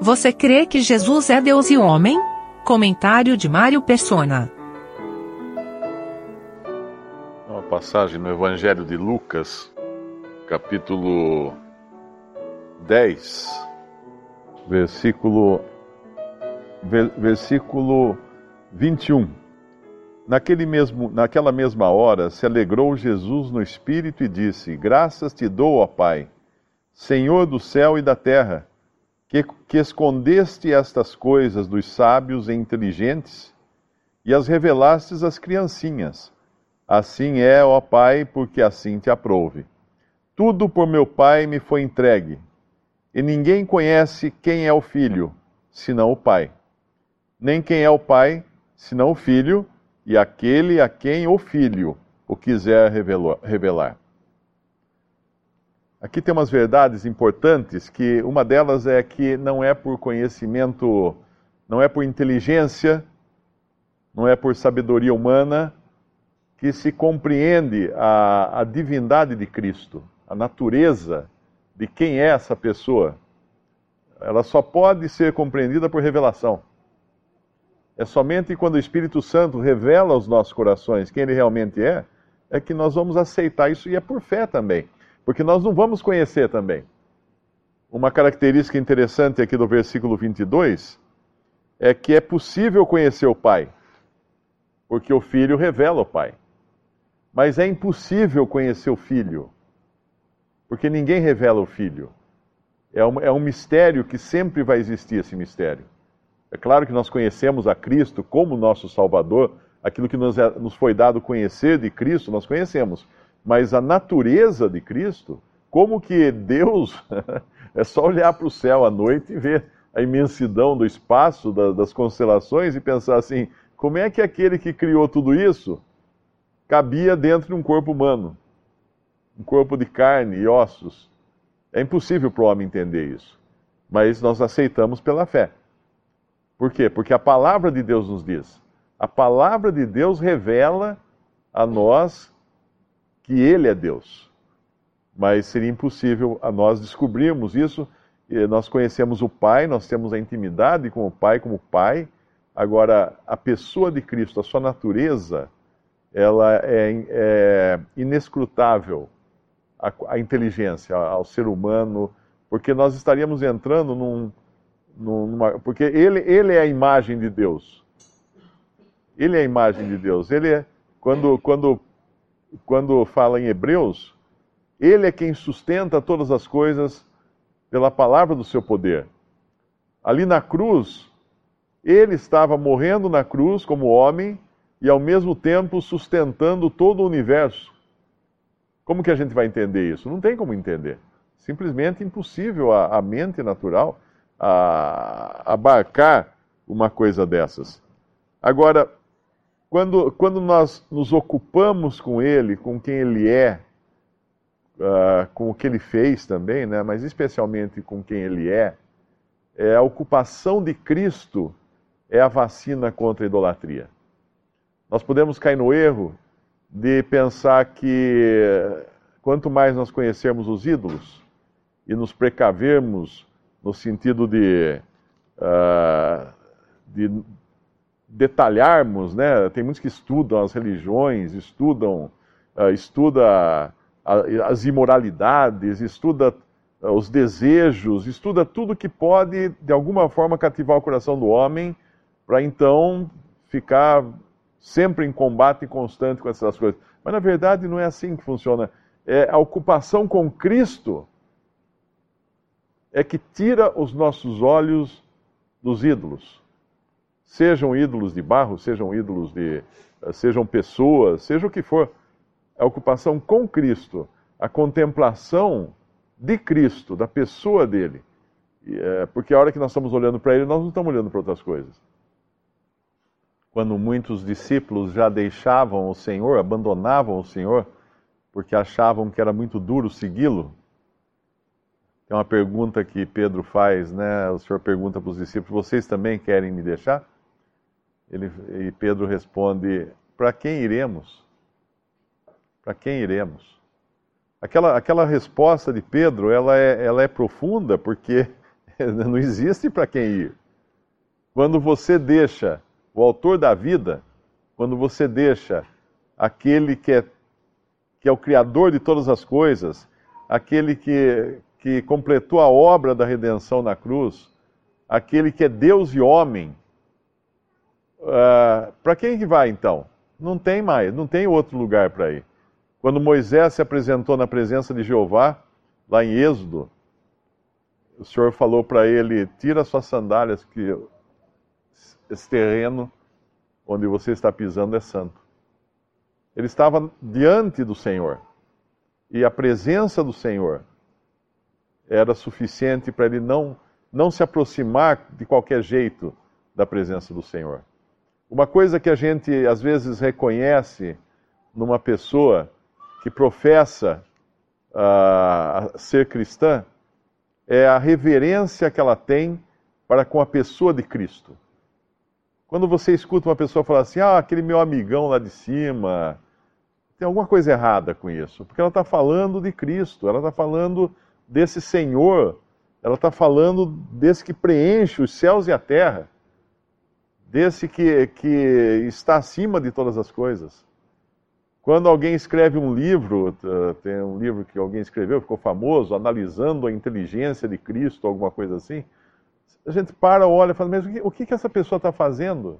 Você crê que Jesus é Deus e homem? Comentário de Mário Persona. Uma passagem no Evangelho de Lucas, capítulo 10, versículo, versículo 21. Naquele mesmo, naquela mesma hora se alegrou Jesus no espírito e disse: Graças te dou, ó Pai, Senhor do céu e da terra, que, que escondeste estas coisas dos sábios e inteligentes e as revelastes às criancinhas. Assim é, ó Pai, porque assim te aprouve. Tudo por meu Pai me foi entregue, e ninguém conhece quem é o Filho, senão o Pai. Nem quem é o Pai, senão o Filho e aquele a quem o Filho o quiser revelar. Aqui tem umas verdades importantes, que uma delas é que não é por conhecimento, não é por inteligência, não é por sabedoria humana que se compreende a, a divindade de Cristo, a natureza de quem é essa pessoa. Ela só pode ser compreendida por revelação. É somente quando o Espírito Santo revela aos nossos corações quem ele realmente é, é que nós vamos aceitar isso e é por fé também. Porque nós não vamos conhecer também. Uma característica interessante aqui do versículo 22 é que é possível conhecer o Pai, porque o Filho revela o Pai. Mas é impossível conhecer o Filho, porque ninguém revela o Filho. É um, é um mistério que sempre vai existir esse mistério. É claro que nós conhecemos a Cristo como nosso Salvador, aquilo que nos, é, nos foi dado conhecer de Cristo, nós conhecemos. Mas a natureza de Cristo, como que Deus, é só olhar para o céu à noite e ver a imensidão do espaço, da, das constelações e pensar assim: como é que aquele que criou tudo isso cabia dentro de um corpo humano? Um corpo de carne e ossos. É impossível para o homem entender isso. Mas nós aceitamos pela fé. Por quê? Porque a palavra de Deus nos diz. A palavra de Deus revela a nós que Ele é Deus. Mas seria impossível a nós descobrirmos isso. Nós conhecemos o Pai, nós temos a intimidade com o Pai como Pai. Agora, a pessoa de Cristo, a sua natureza, ela é, é inescrutável à, inteligência, ao ser humano, porque nós estaríamos entrando num, numa, porque ele, ele é a imagem de Deus. Ele é a imagem de Deus. Ele é, quando, quando, quando fala em Hebreus, ele é quem sustenta todas as coisas pela palavra do seu poder. Ali na cruz, ele estava morrendo na cruz como homem e ao mesmo tempo sustentando todo o universo. Como que a gente vai entender isso? Não tem como entender. Simplesmente impossível a, a mente natural a, abarcar uma coisa dessas. Agora, quando, quando nós nos ocupamos com Ele, com quem Ele é, uh, com o que Ele fez também, né, mas especialmente com quem Ele é, é, a ocupação de Cristo é a vacina contra a idolatria. Nós podemos cair no erro de pensar que quanto mais nós conhecermos os ídolos e nos precavermos no sentido de, uh, de detalharmos, né? Tem muitos que estudam as religiões, estudam, uh, estuda as imoralidades, estuda uh, os desejos, estuda tudo que pode de alguma forma cativar o coração do homem, para então ficar sempre em combate constante com essas coisas. Mas na verdade não é assim que funciona. É a ocupação com Cristo é que tira os nossos olhos dos ídolos. Sejam ídolos de barro, sejam ídolos de. Eh, sejam pessoas, seja o que for. A ocupação com Cristo, a contemplação de Cristo, da pessoa dele. É, porque a hora que nós estamos olhando para ele, nós não estamos olhando para outras coisas. Quando muitos discípulos já deixavam o Senhor, abandonavam o Senhor, porque achavam que era muito duro segui-lo, tem uma pergunta que Pedro faz, né? O Senhor pergunta para os discípulos: Vocês também querem me deixar? Ele, e Pedro responde: Para quem iremos? Para quem iremos? Aquela, aquela resposta de Pedro, ela é, ela é profunda porque não existe para quem ir. Quando você deixa o autor da vida, quando você deixa aquele que é, que é o Criador de todas as coisas, aquele que, que completou a obra da redenção na cruz, aquele que é Deus e homem, uh, ah, para quem que vai então? Não tem mais, não tem outro lugar para ir. Quando Moisés se apresentou na presença de Jeová, lá em Êxodo, o Senhor falou para ele: tira suas sandálias, que esse terreno onde você está pisando é santo. Ele estava diante do Senhor e a presença do Senhor era suficiente para ele não, não se aproximar de qualquer jeito da presença do Senhor. Uma coisa que a gente às vezes reconhece numa pessoa que professa uh, ser cristã é a reverência que ela tem para com a pessoa de Cristo. Quando você escuta uma pessoa falar assim, ah, aquele meu amigão lá de cima, tem alguma coisa errada com isso, porque ela está falando de Cristo, ela está falando desse Senhor, ela está falando desse que preenche os céus e a terra, desse que, que está acima de todas as coisas. Quando alguém escreve um livro, tem um livro que alguém escreveu, ficou famoso, analisando a inteligência de Cristo, alguma coisa assim, a gente para, olha e fala, mas o que, que essa pessoa está fazendo?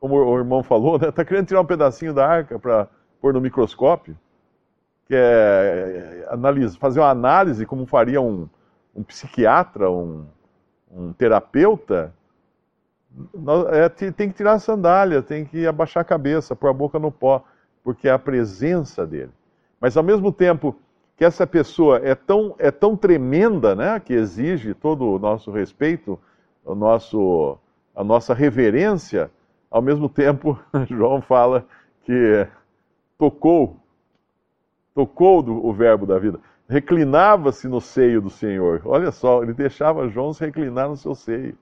Como o irmão falou, está né? Tá querendo tirar um pedacinho da arca para pôr no microscópio, que é, é analisa, fazer uma análise como faria um, um psiquiatra, um, um terapeuta, é, tem que tirar a sandália, tem que abaixar a cabeça, pôr a boca no pó porque é a presença dele. Mas ao mesmo tempo que essa pessoa é tão, é tão tremenda, né, que exige todo o nosso respeito, o nosso, a nossa reverência, ao mesmo tempo, João fala que tocou, tocou do, o verbo da vida, reclinava-se no seio do Senhor. Olha só, ele deixava João se reclinar no seu seio.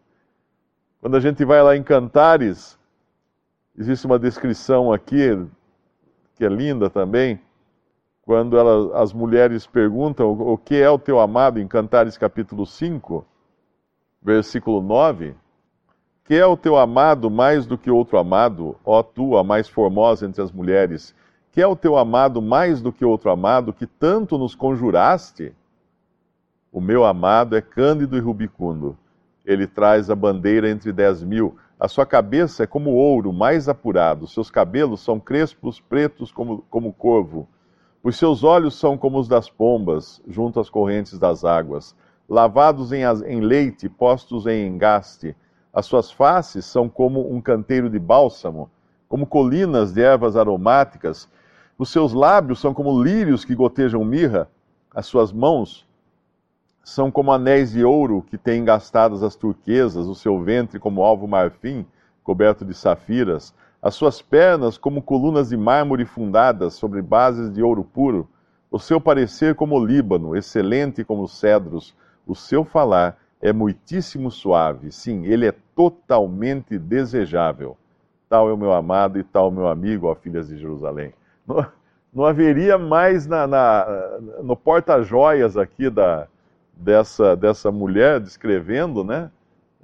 Quando a gente vai lá em Cantares, existe uma descrição aqui que é linda também, quando ela, as mulheres perguntam o que é o teu amado, em Cantares capítulo 5, versículo 9. Que é o teu amado mais do que outro amado, ó tu, a mais formosa entre as mulheres? Que é o teu amado mais do que outro amado, que tanto nos conjuraste? O meu amado é cândido e rubicundo. Ele traz a bandeira entre dez mil. A sua cabeça é como ouro mais apurado, seus cabelos são crespos, pretos como, como corvo. Os seus olhos são como os das pombas, junto às correntes das águas, lavados em, em leite, postos em engaste. As suas faces são como um canteiro de bálsamo, como colinas de ervas aromáticas. Os seus lábios são como lírios que gotejam mirra. As suas mãos são como anéis de ouro que têm engastadas as turquesas, o seu ventre como alvo marfim, coberto de safiras, as suas pernas como colunas de mármore fundadas sobre bases de ouro puro, o seu parecer como o Líbano, excelente como os cedros, o seu falar é muitíssimo suave, sim, ele é totalmente desejável. Tal é o meu amado e tal é o meu amigo, ó filhas de Jerusalém. Não, não haveria mais na, na no porta-joias aqui da, dessa, dessa mulher descrevendo, né?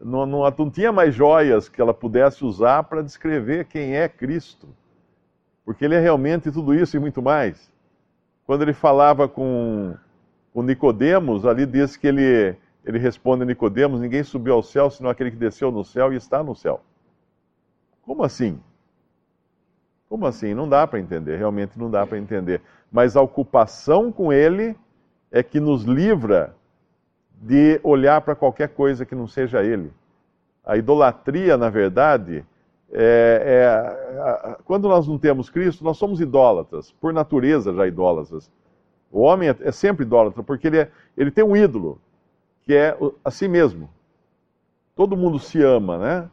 Não, não, não tinha mais joias que ela pudesse usar para descrever quem é Cristo. Porque ele é realmente tudo isso e muito mais. Quando ele falava com, com Nicodemos, ali diz que ele, ele responde a Nicodemos, ninguém subiu ao céu senão aquele que desceu no céu e está no céu. Como assim? Como assim? Não dá para entender, realmente não dá para entender. Mas a ocupação com ele é que nos livra de olhar para qualquer coisa que não seja Ele. A idolatria, na verdade, é, é, quando nós não temos Cristo, nós somos idólatras, por natureza já idólatras. O homem é, é sempre idólatra, porque ele, é, ele tem um ídolo, que é a si mesmo. Todo mundo se ama, né?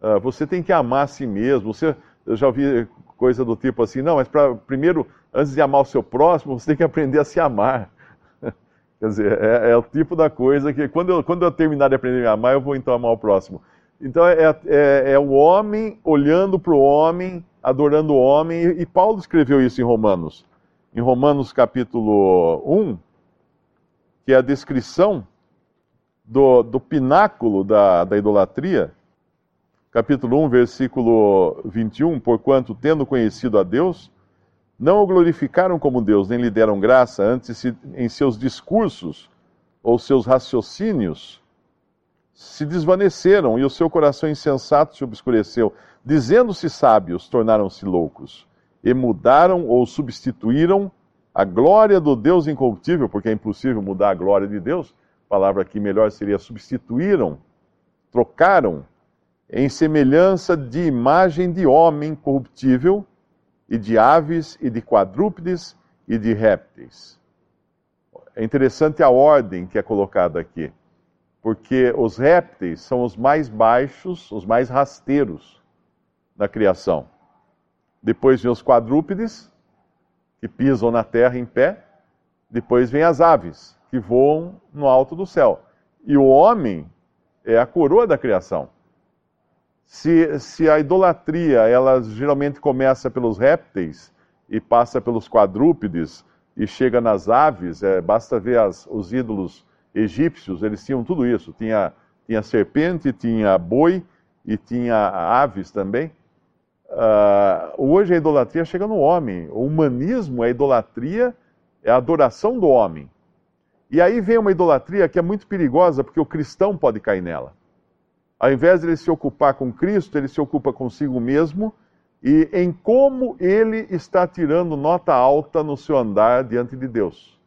Uh, você tem que amar a si mesmo. Você, eu já ouvi coisa do tipo assim, não, mas pra, primeiro, antes de amar o seu próximo, você tem que aprender a se amar. Quer dizer, é, é, o tipo da coisa que quando eu, quando eu terminar de aprender a amar, eu vou então amar o próximo. Então é, é, é o homem olhando para o homem, adorando o homem, e, e Paulo escreveu isso em Romanos. Em Romanos capítulo 1, que é a descrição do, do pináculo da, da idolatria, capítulo 1, versículo 21, porquanto, tendo conhecido a Deus, não o glorificaram como Deus, nem lhe deram graça, antes em seus discursos ou seus raciocínios se desvaneceram e o seu coração insensato se obscureceu. Dizendo-se sábios, tornaram-se loucos e mudaram ou substituíram a glória do Deus incorruptível, porque é impossível mudar a glória de Deus. A palavra aqui melhor seria substituíram, trocaram em semelhança de imagem de homem corruptível e de aves e de quadrúpedes e de répteis. É interessante a ordem que é colocada aqui, porque os répteis são os mais baixos, os mais rasteiros da criação. Depois vem os quadrúpedes, que pisam na terra em pé. Depois vem as aves, que voam no alto do céu. E o homem é a coroa da criação. Se, se a idolatria, ela geralmente começa pelos répteis e passa pelos quadrúpedes e chega nas aves, é, basta ver as, os ídolos egípcios, eles tinham tudo isso. Tinha, tinha serpente, tinha boi e tinha aves também. Uh, hoje a idolatria chega no homem. O humanismo, a idolatria, é a adoração do homem. E aí vem uma idolatria que é muito perigosa, porque o cristão pode cair nela. Ao invés de ele se ocupar com Cristo, ele se ocupa consigo mesmo e em como ele está tirando nota alta no seu andar diante de Deus.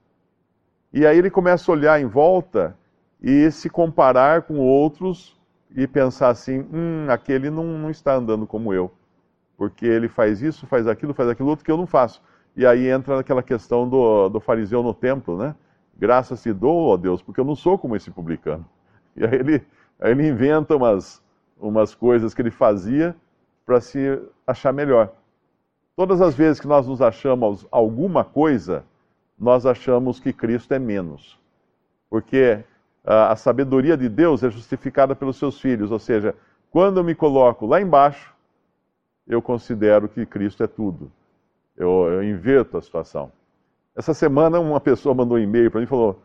E aí ele começa a olhar em volta e se comparar com outros e pensar assim: hum, aquele não, não está andando como eu porque ele faz isso, faz aquilo, faz aquilo outro que eu não faço. E aí entra naquela questão do, do fariseu no templo, né? Graças te dou, ó Deus, porque eu não sou como esse publicano. E aí ele, aí ele inventa umas, umas coisas que ele fazia para se achar melhor. Todas as vezes que nós nos achamos alguma coisa, nós achamos que Cristo é menos. Porque a, a sabedoria de Deus é justificada pelos seus filhos, ou seja, quando eu me coloco lá embaixo, eu considero que Cristo é tudo. Eu, eu inverto a situação. Essa semana uma pessoa mandou um e-mail para mim e falou,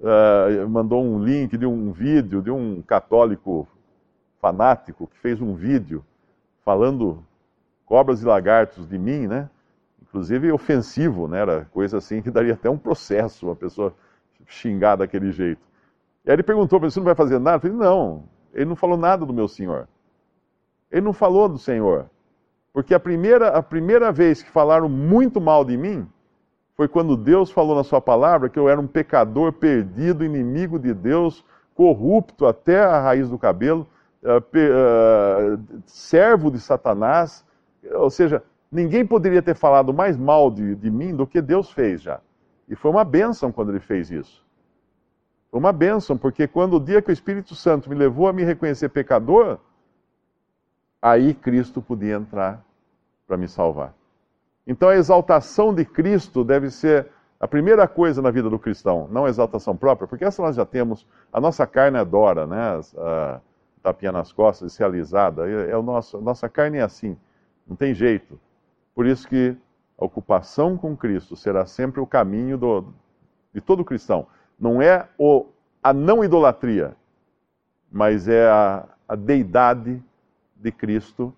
uh, mandou um link de um vídeo de um católico fanático que fez um vídeo falando cobras e lagartos de mim, né? Inclusive ofensivo, né? Era coisa assim que daria até um processo, uma pessoa xingar daquele jeito. E aí ele perguntou para mim, você não vai fazer nada? Eu falei, não, ele não falou nada do meu Senhor. Ele não falou do Senhor. Porque a primeira, a primeira vez que falaram muito mal de mim foi quando Deus falou na Sua palavra que eu era um pecador perdido, inimigo de Deus, corrupto até a raiz do cabelo, uh, uh, servo de Satanás. Ou seja, ninguém poderia ter falado mais mal de, de mim do que Deus fez já. E foi uma bênção quando ele fez isso. Foi uma bênção, porque quando o dia que o Espírito Santo me levou a me reconhecer pecador, aí Cristo podia entrar para me salvar. Então a exaltação de Cristo deve ser a primeira coisa na vida do cristão, não a exaltação própria, porque essa nós já temos, a nossa carne adora, né? A, tapinha nas costas, ser alisada, é, o nosso, a nossa carne é assim, não tem jeito. Por isso que a ocupação com Cristo será sempre o caminho do, de todo cristão. Não é o, a não idolatria, mas é a, a deidade de Cristo,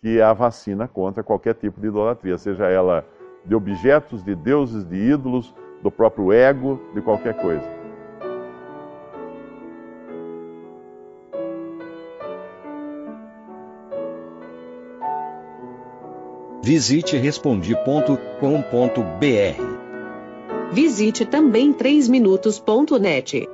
que é a vacina contra qualquer tipo de idolatria, seja ela de objetos, de deuses, de ídolos, do próprio ego, de qualquer coisa. Visite respondi.com.br. Visite também 3minutos.net.